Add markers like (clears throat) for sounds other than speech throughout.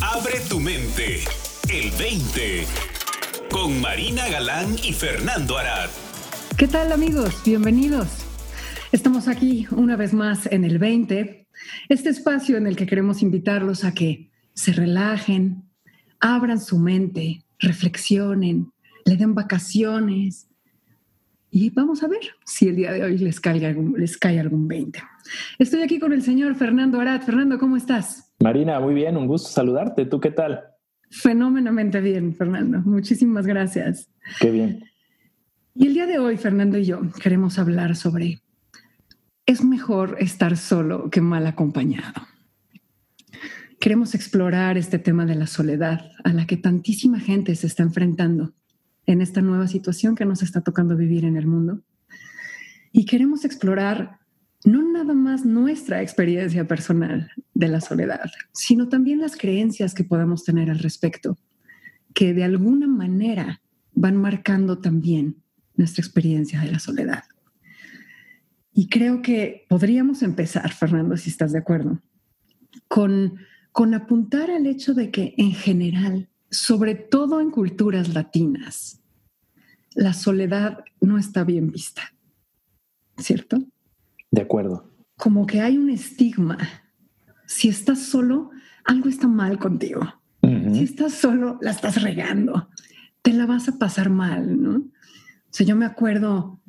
Abre tu mente. El 20. Con Marina Galán y Fernando Arad. ¿Qué tal amigos? Bienvenidos. Estamos aquí una vez más en el 20, este espacio en el que queremos invitarlos a que se relajen, abran su mente, reflexionen, le den vacaciones y vamos a ver si el día de hoy les cae algún, les cae algún 20. Estoy aquí con el señor Fernando Arad. Fernando, ¿cómo estás? Marina, muy bien, un gusto saludarte. ¿Tú qué tal? Fenómenamente bien, Fernando. Muchísimas gracias. Qué bien. Y el día de hoy, Fernando y yo queremos hablar sobre es mejor estar solo que mal acompañado. Queremos explorar este tema de la soledad a la que tantísima gente se está enfrentando en esta nueva situación que nos está tocando vivir en el mundo. Y queremos explorar no nada más nuestra experiencia personal de la soledad, sino también las creencias que podamos tener al respecto, que de alguna manera van marcando también nuestra experiencia de la soledad. Y creo que podríamos empezar, Fernando, si estás de acuerdo, con, con apuntar al hecho de que en general, sobre todo en culturas latinas, la soledad no está bien vista, ¿cierto? De acuerdo. Como que hay un estigma. Si estás solo, algo está mal contigo. Si estás solo, la estás regando. Te la vas a pasar mal, ¿no? O sea, yo me acuerdo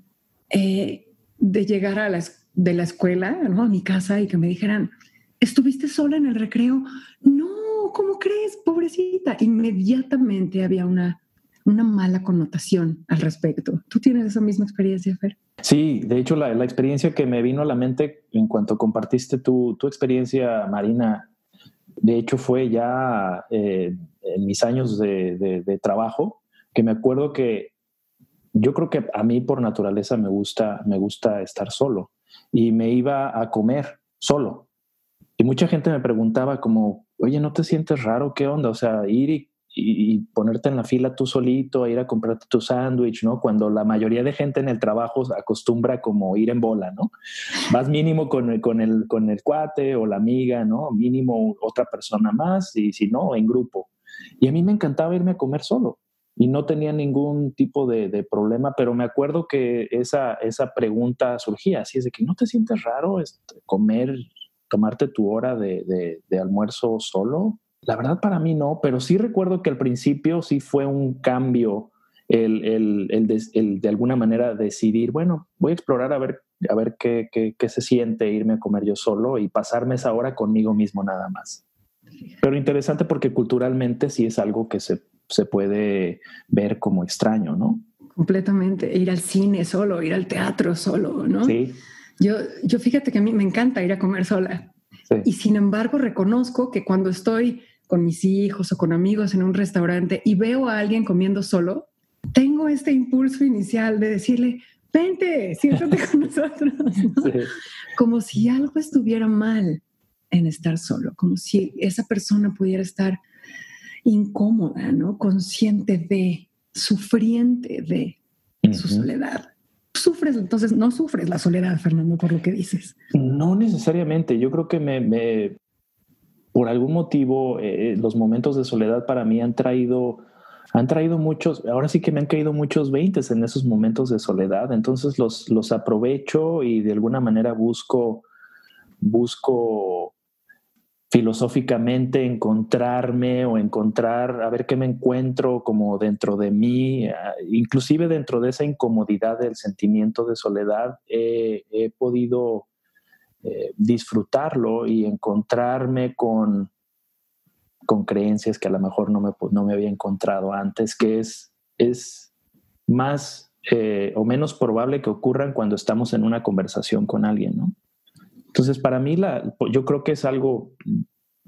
eh, de llegar a la, de la escuela, ¿no? A mi casa y que me dijeran, ¿estuviste sola en el recreo? No, ¿cómo crees? Pobrecita. Inmediatamente había una una mala connotación al respecto. ¿Tú tienes esa misma experiencia, Fer? Sí, de hecho la, experiencia que me vino a la mente en cuanto compartiste tu, experiencia, Marina, de hecho fue ya eh, en mis años de, trabajo, que me acuerdo que yo creo que a mí por naturaleza me gusta, me gusta estar solo y me iba a comer solo. Y mucha gente me preguntaba como, oye, ¿no te sientes raro? ¿Qué onda? O sea, ir y y, ponerte en la fila tú solito, a ir a comprarte tu sándwich, ¿no? Cuando la mayoría de gente en el trabajo acostumbra como ir en bola, ¿no? Vas mínimo con el, con el, con el cuate o la amiga, ¿no? Mínimo otra persona más y si no, en grupo. Y a mí me encantaba irme a comer solo y no tenía ningún tipo de, problema, pero me acuerdo que esa, esa pregunta surgía, así es de que no te sientes raro este, comer, tomarte tu hora de, de almuerzo solo. La verdad para mí no, pero sí recuerdo que al principio sí fue un cambio el, el, de, alguna manera decidir, bueno, voy a explorar a ver, a ver qué, qué, se siente irme a comer yo solo y pasarme esa hora conmigo mismo nada más. Pero interesante porque culturalmente sí es algo que se, se puede ver como extraño, ¿no? Completamente. Ir al cine solo, ir al teatro solo, ¿no? Sí. Yo, yo fíjate que a mí me encanta ir a comer sola. Y sin embargo, reconozco que cuando estoy con mis hijos o con amigos en un restaurante y veo a alguien comiendo solo, tengo este impulso inicial de decirle, vente, siéntate (laughs) con nosotros. Como si algo estuviera mal en estar solo, como si esa persona pudiera estar incómoda, ¿no? Consciente de, sufriente de su soledad. ¿Sufres? Entonces, no sufres la soledad, Fernando, por lo que dices. No necesariamente. Yo creo que me, por algún motivo, eh, los momentos de soledad para mí han traído, han traído muchos, ahora sí que me han caído muchos veintes en esos momentos de soledad, entonces los, los aprovecho y de alguna manera busco, busco filosóficamente encontrarme o encontrar, a ver qué me encuentro como dentro de mí, ah, inclusive dentro de esa incomodidad del sentimiento de soledad, he podido eh, disfrutarlo y encontrarme con, con creencias que a lo mejor no me, no me había encontrado antes, que es, es más eh, o menos probable que ocurran cuando estamos en una conversación con alguien, ¿no? Entonces, para mí, la, yo creo que es algo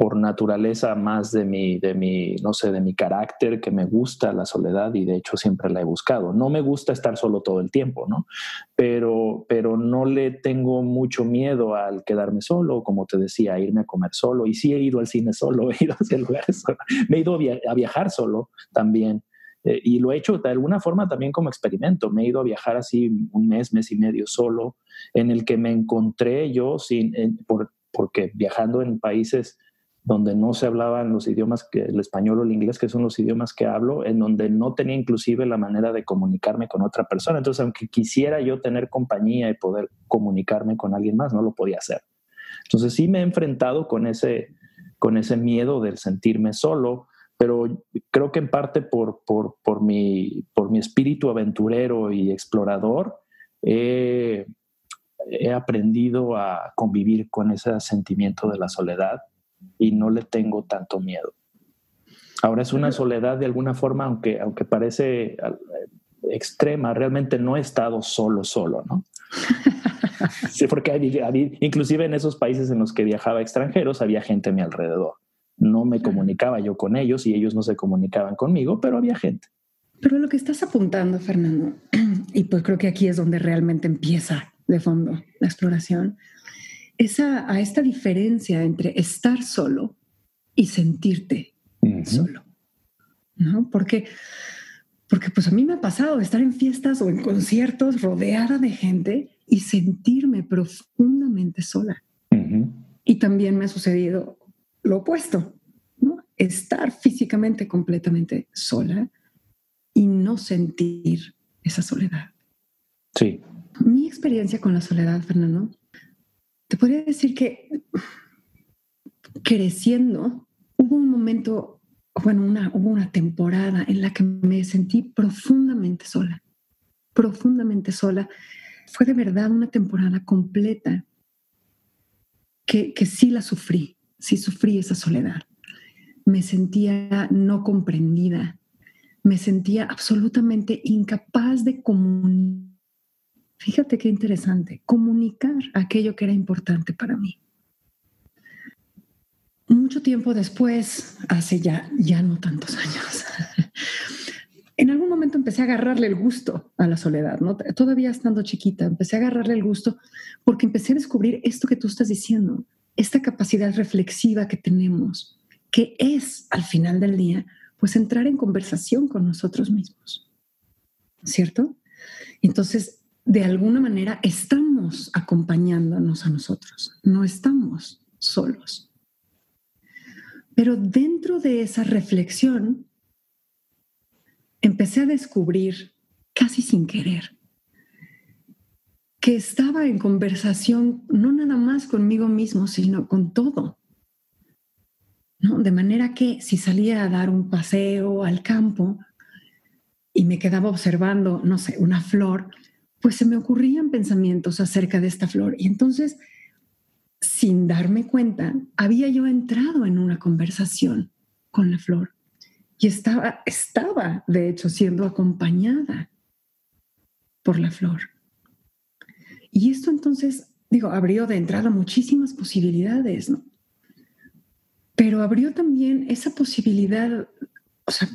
por naturaleza más de mi, de mi, no sé, de mi carácter, que me gusta la soledad y de hecho siempre la he buscado. No me gusta estar solo todo el tiempo, ¿no? Pero, pero no le tengo mucho miedo al quedarme solo, como te decía, irme a comer solo. Y sí he ido al cine solo, (laughs) he ido a lugares. Me he ido a viajar solo también. Eh, y lo he hecho de alguna forma también como experimento. Me he ido a viajar así un mes, mes y medio solo, en el que me encontré yo sin, por, porque viajando en países donde no se hablaban los idiomas, que, el español o el inglés, que son los idiomas que hablo, en donde no tenía inclusive la manera de comunicarme con otra persona. Entonces, aunque quisiera yo tener compañía y poder comunicarme con alguien más, no lo podía hacer. Entonces, sí me he enfrentado con ese, con ese miedo del sentirme solo, pero creo que en parte por, por, por, mi, por mi espíritu aventurero y explorador, he aprendido a convivir con ese sentimiento de la soledad y no le tengo tanto miedo. Ahora es una soledad de alguna forma, aunque, aunque parece extrema, realmente no he estado solo, solo, ¿no? (laughs) sí, porque inclusive en esos países en los que viajaba extranjeros había gente a mi alrededor. No me comunicaba yo con ellos y ellos no se comunicaban conmigo, pero había gente. Pero lo que estás apuntando, Fernando, (clears throat) y pues creo que aquí es donde realmente empieza de fondo la exploración, esa, a esta diferencia entre estar solo y sentirte solo. ¿No? Porque, porque pues a mí me ha pasado estar en fiestas o en conciertos rodeada de gente y sentirme profundamente sola. Y también me ha sucedido lo opuesto, ¿no? Estar físicamente completamente sola y no sentir esa soledad. Sí. Mi experiencia con la soledad, Fernando, te podría decir que creciendo hubo un momento, bueno, una, hubo una temporada en la que me sentí profundamente sola, profundamente sola. Fue de verdad una temporada completa que, que sí la sufrí, sí sufrí esa soledad. Me sentía no comprendida, me sentía absolutamente incapaz de comunicar Fíjate qué interesante, comunicar aquello que era importante para mí. Mucho tiempo después, hace ya, ya no tantos años, (laughs) en algún momento empecé a agarrarle el gusto a la soledad, ¿no? Todavía estando chiquita, empecé a agarrarle el gusto porque empecé a descubrir esto que tú estás diciendo, esta capacidad reflexiva que tenemos, que es al final del día, pues entrar en conversación con nosotros mismos, ¿cierto? Entonces, de alguna manera estamos acompañándonos a nosotros, no estamos solos. Pero dentro de esa reflexión, empecé a descubrir, casi sin querer, que estaba en conversación no nada más conmigo mismo, sino con todo. De manera que si salía a dar un paseo al campo y me quedaba observando, no sé, una flor, pues se me ocurrían pensamientos acerca de esta flor. Y entonces, sin darme cuenta, había yo entrado en una conversación con la flor y estaba, estaba de hecho siendo acompañada por la flor. Y esto entonces, digo, abrió de entrada muchísimas posibilidades, ¿no? Pero abrió también esa posibilidad, o sea,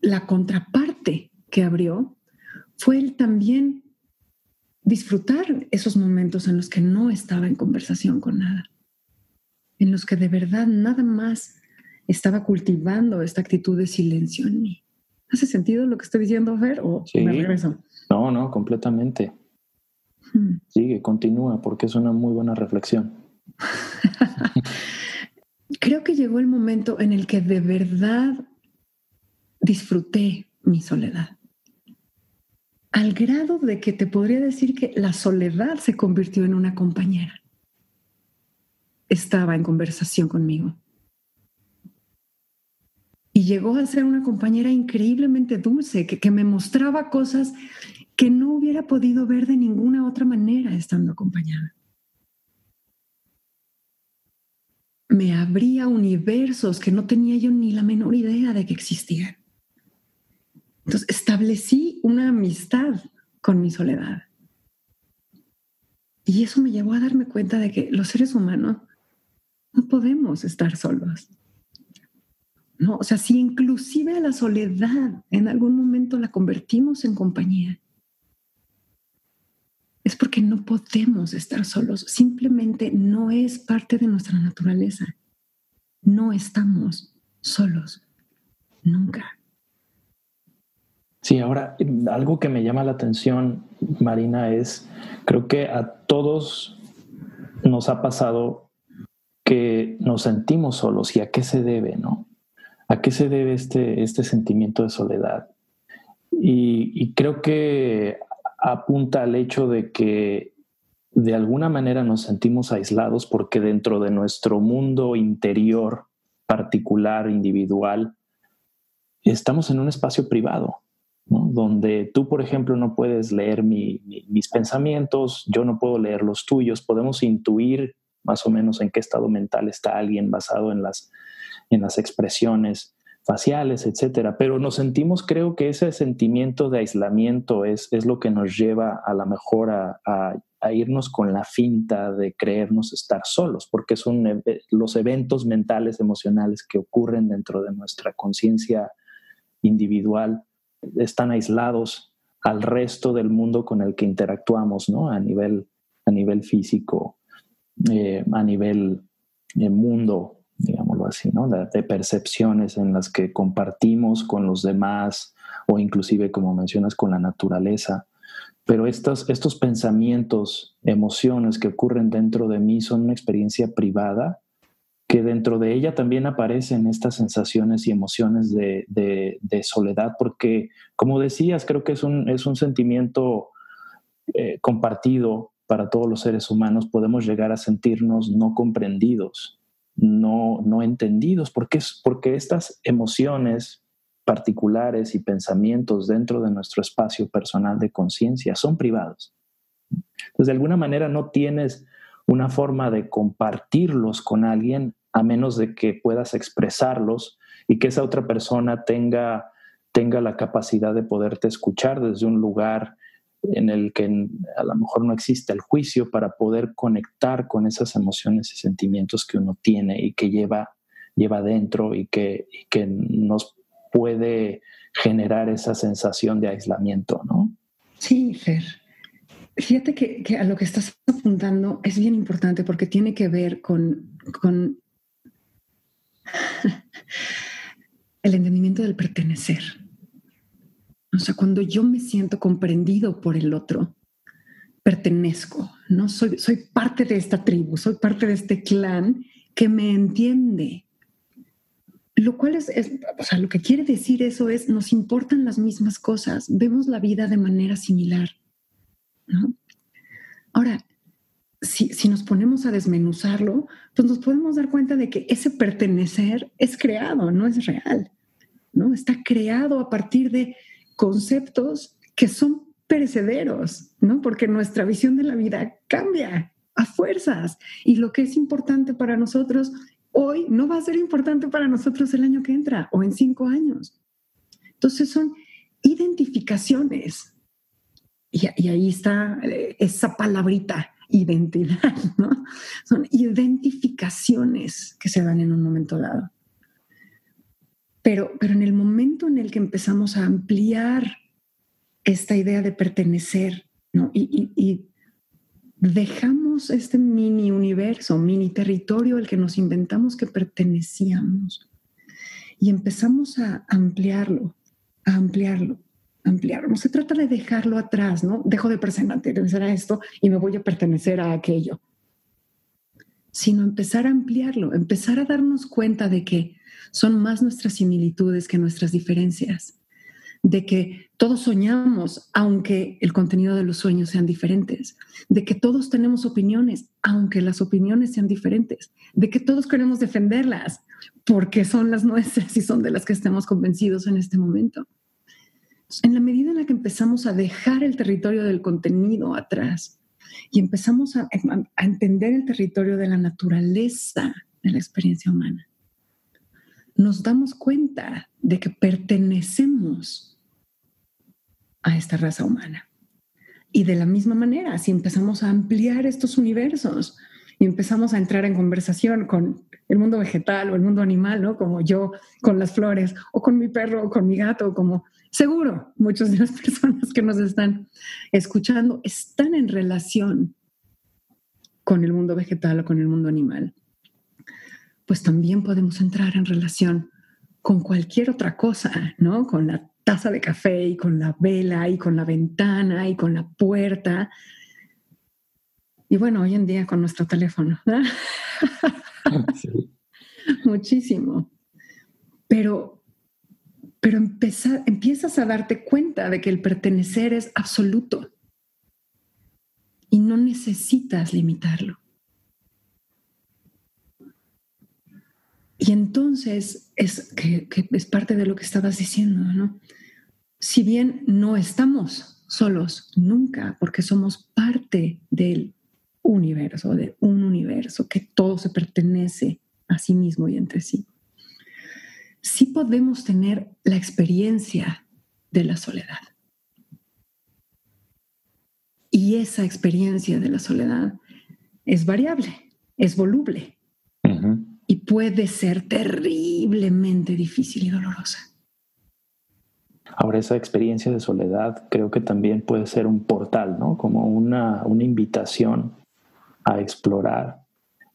la contraparte que abrió fue el también disfrutar esos momentos en los que no estaba en conversación con nada, en los que de verdad nada más estaba cultivando esta actitud de silencio en mí. ¿Hace sentido lo que estoy diciendo, Fer? ¿O me regreso? No, no, completamente. Hmm. Sigue, continúa, porque es una muy buena reflexión. (laughs) Creo que llegó el momento en el que de verdad disfruté mi soledad al grado de que te podría decir que la soledad se convirtió en una compañera. Estaba en conversación conmigo. Y llegó a ser una compañera increíblemente dulce, que, me mostraba cosas que no hubiera podido ver de ninguna otra manera estando acompañada. Me abría universos que no tenía yo ni la menor idea de que existían. Entonces establecí una amistad con mi soledad. Y eso me llevó a darme cuenta de que los seres humanos no podemos estar solos. No, o sea, si inclusive la soledad en algún momento la convertimos en compañía, es porque no podemos estar solos. Simplemente no es parte de nuestra naturaleza. No estamos solos. Nunca. Sí, ahora algo que me llama la atención, Marina, es, creo que a todos nos ha pasado que nos sentimos solos y a qué se debe, ¿no? ¿A qué se debe este, este sentimiento de soledad? Y, creo que apunta al hecho de que de alguna manera nos sentimos aislados porque dentro de nuestro mundo interior particular, individual, estamos en un espacio privado, donde tú, por ejemplo, no puedes leer mis pensamientos, yo no puedo leer los tuyos, podemos intuir más o menos en qué estado mental está alguien basado en las, en las expresiones faciales, etcétera. Pero nos sentimos, creo que ese sentimiento de aislamiento es, es lo que nos lleva a la mejor a, a, irnos con la finta de creernos estar solos, porque son los eventos mentales, emocionales que ocurren dentro de nuestra conciencia individual, están aislados al resto del mundo con el que interactuamos, ¿no? A nivel, a nivel físico, eh, a nivel eh, mundo, digámoslo así, ¿no? De, percepciones en las que compartimos con los demás o inclusive, como mencionas, con la naturaleza. Pero estos, estos pensamientos, emociones que ocurren dentro de mí son una experiencia privada que dentro de ella también aparecen estas sensaciones y emociones de, soledad, porque como decías, creo que es un, es un sentimiento eh, compartido para todos los seres humanos, podemos llegar a sentirnos no comprendidos, no, no entendidos, porque, porque estas emociones particulares y pensamientos dentro de nuestro espacio personal de conciencia son privados. Entonces, de alguna manera no tienes una forma de compartirlos con alguien a menos de que puedas expresarlos y que esa otra persona tenga, tenga la capacidad de poderte escuchar desde un lugar en el que a lo mejor no existe el juicio para poder conectar con esas emociones y sentimientos que uno tiene y que lleva, lleva dentro y que, que nos puede generar esa sensación de aislamiento, ¿no? Sí, Fer. Fíjate que, a lo que estás apuntando es bien importante porque tiene que ver con, con (laughs) el entendimiento del pertenecer. O sea, cuando yo me siento comprendido por el otro, pertenezco, ¿no? Soy, soy parte de esta tribu, soy parte de este clan que me entiende. Lo cual es, o sea, lo que quiere decir eso es, nos importan las mismas cosas, vemos la vida de manera similar, ¿no? Ahora, si, si, nos ponemos a desmenuzarlo, pues nos podemos dar cuenta de que ese pertenecer es creado, no es real, ¿no? Está creado a partir de conceptos que son perecederos, ¿no? Porque nuestra visión de la vida cambia a fuerzas y lo que es importante para nosotros hoy no va a ser importante para nosotros el año que entra o en cinco años. Entonces son identificaciones. Y, ahí está eh, esa palabrita identidad, (laughs) ¿no? Son identificaciones que se dan en un momento dado. Pero, pero en el momento en el que empezamos a ampliar esta idea de pertenecer, ¿no? Y, y dejamos este mini universo, mini territorio al que nos inventamos que pertenecíamos y empezamos a ampliarlo, a ampliarlo, ampliar. No se trata de dejarlo atrás, ¿no? Dejo de pertenecer a esto y me voy a pertenecer a aquello, sino empezar a ampliarlo, empezar a darnos cuenta de que son más nuestras similitudes que nuestras diferencias, de que todos soñamos aunque el contenido de los sueños sean diferentes, de que todos tenemos opiniones aunque las opiniones sean diferentes, de que todos queremos defenderlas porque son las nuestras y son de las que estemos convencidos en este momento en la medida en la que empezamos a dejar el territorio del contenido atrás y empezamos a, entender el territorio de la naturaleza de la experiencia humana, nos damos cuenta de que pertenecemos a esta raza humana. Y de la misma manera, si empezamos a ampliar estos universos y empezamos a entrar en conversación con el mundo vegetal o el mundo animal, ¿no? Como yo con las flores o con mi perro o con mi gato, como seguro muchas de las (laughs) personas que nos están escuchando están en relación con el mundo vegetal o con el mundo animal. Pues también podemos entrar en relación con cualquier otra cosa, ¿no? Con la taza de café y con la vela y con la ventana y con la puerta. Y bueno, hoy en día con nuestro teléfono. (laughs) Muchísimo. Pero, pero empiezas a darte cuenta de que el pertenecer es absoluto y no necesitas limitarlo. Y entonces es que, es parte de lo que estabas diciendo, ¿no? Si bien no estamos solos nunca, porque somos parte del universo, de un universo, que todo se pertenece a sí mismo y entre sí. Sí podemos tener la experiencia de la soledad. Y esa experiencia de la soledad es variable, es voluble y puede ser terriblemente difícil y dolorosa. Ahora, esa experiencia de soledad creo que también puede ser un portal, ¿no? Como una, una invitación a explorar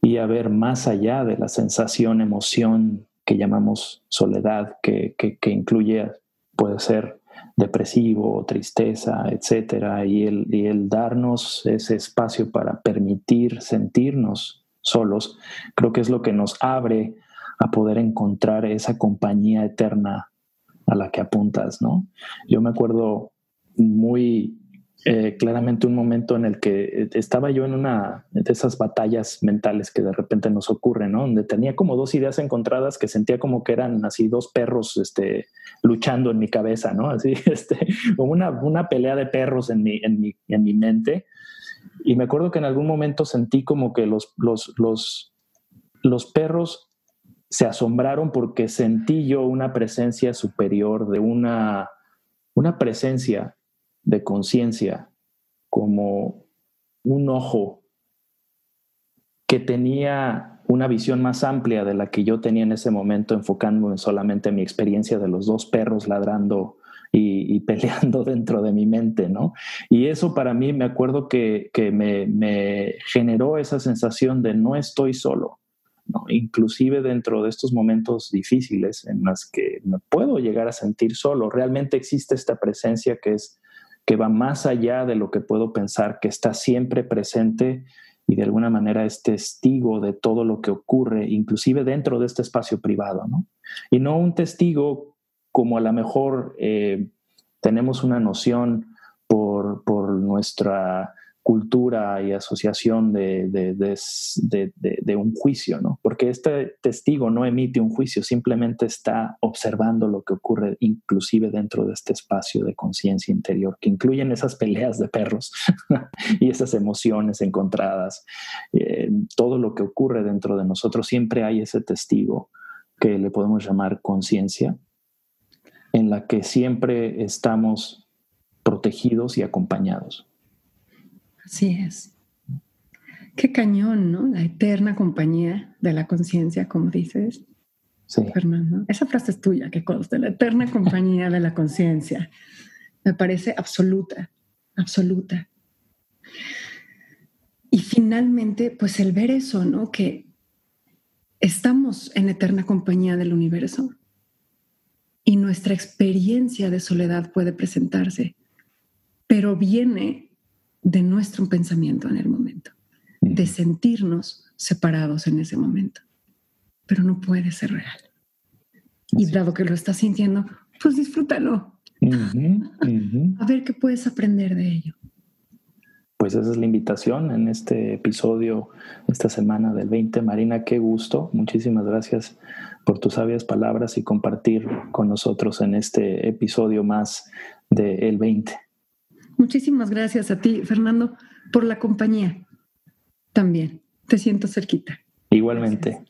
y a ver más allá de la sensación, emoción que llamamos soledad, que, que, incluye, puede ser depresivo, tristeza, etcétera, y el, y el darnos ese espacio para permitir sentirnos solos, creo que es lo que nos abre a poder encontrar esa compañía eterna a la que apuntas, ¿no? Yo me acuerdo muy eh, claramente un momento en el que eh, estaba yo en una de esas batallas mentales que de repente nos ocurren, ¿no? Donde tenía como dos ideas encontradas que sentía como que eran así dos perros este, luchando en mi cabeza, ¿no? Así, (laughs) este, como una, una pelea de perros en mi, en, mi, en mi mente. Y me acuerdo que en algún momento sentí como que los, los, los, los perros se asombraron porque sentí yo una presencia superior de una, una presencia de conciencia como un ojo que tenía una visión más amplia de la que yo tenía en ese momento, enfocándome solamente en mi experiencia de los dos perros ladrando y, peleando (laughs) dentro de mi mente, ¿no? Y eso para mí me acuerdo que, me, me, generó esa sensación de no estoy solo, inclusive dentro de estos momentos difíciles en los que me puedo llegar a sentir solo, realmente existe esta presencia que es que va más allá de lo que puedo pensar, que está siempre presente y de alguna manera es testigo de todo lo que ocurre, inclusive dentro de este espacio privado, ¿no? Y no un testigo como a lo mejor eh, tenemos una noción por, por nuestra cultura y asociación de, de, un juicio, ¿no? Porque este testigo no emite un juicio, simplemente está observando lo que ocurre inclusive dentro de este espacio de conciencia interior, que incluyen esas peleas de perros (laughs) y esas emociones encontradas. Eh, todo lo que ocurre dentro de nosotros, siempre hay ese testigo que le podemos llamar conciencia, en la que siempre estamos protegidos y acompañados. Así es. Qué cañón, ¿no? La eterna compañía de la conciencia, como dices. Sí. Fernando. Esa frase es tuya, que conste, la eterna compañía de la conciencia. Me parece absoluta, absoluta. Y finalmente, pues el ver eso, ¿no? Que estamos en eterna compañía del universo y nuestra experiencia de soledad puede presentarse, pero viene de nuestro pensamiento en el momento, de sentirnos separados en ese momento. Pero no puede ser real. Y dado que lo estás sintiendo, pues disfrútalo. (laughs) A ver qué puedes aprender de ello. Pues esa es la invitación en este episodio, esta semana del 20. Marina, qué gusto. Muchísimas gracias por tus sabias palabras y compartir con nosotros en este episodio más del 20. Muchísimas gracias a ti, Fernando, por la compañía. También, te siento cerquita. Igualmente.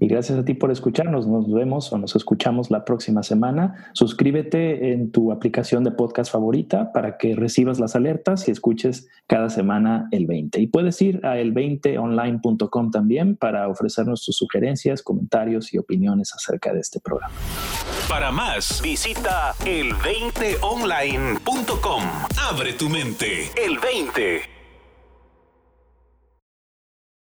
Y gracias a ti por escucharnos. Nos vemos o nos escuchamos la próxima semana. Suscríbete en tu aplicación de podcast favorita para que recibas las alertas y escuches cada semana el 20. Y puedes ir a el20online.com también para ofrecernos tus sugerencias, comentarios y opiniones acerca de este programa. Para más, visita el20online.com. Abre tu mente. El 20.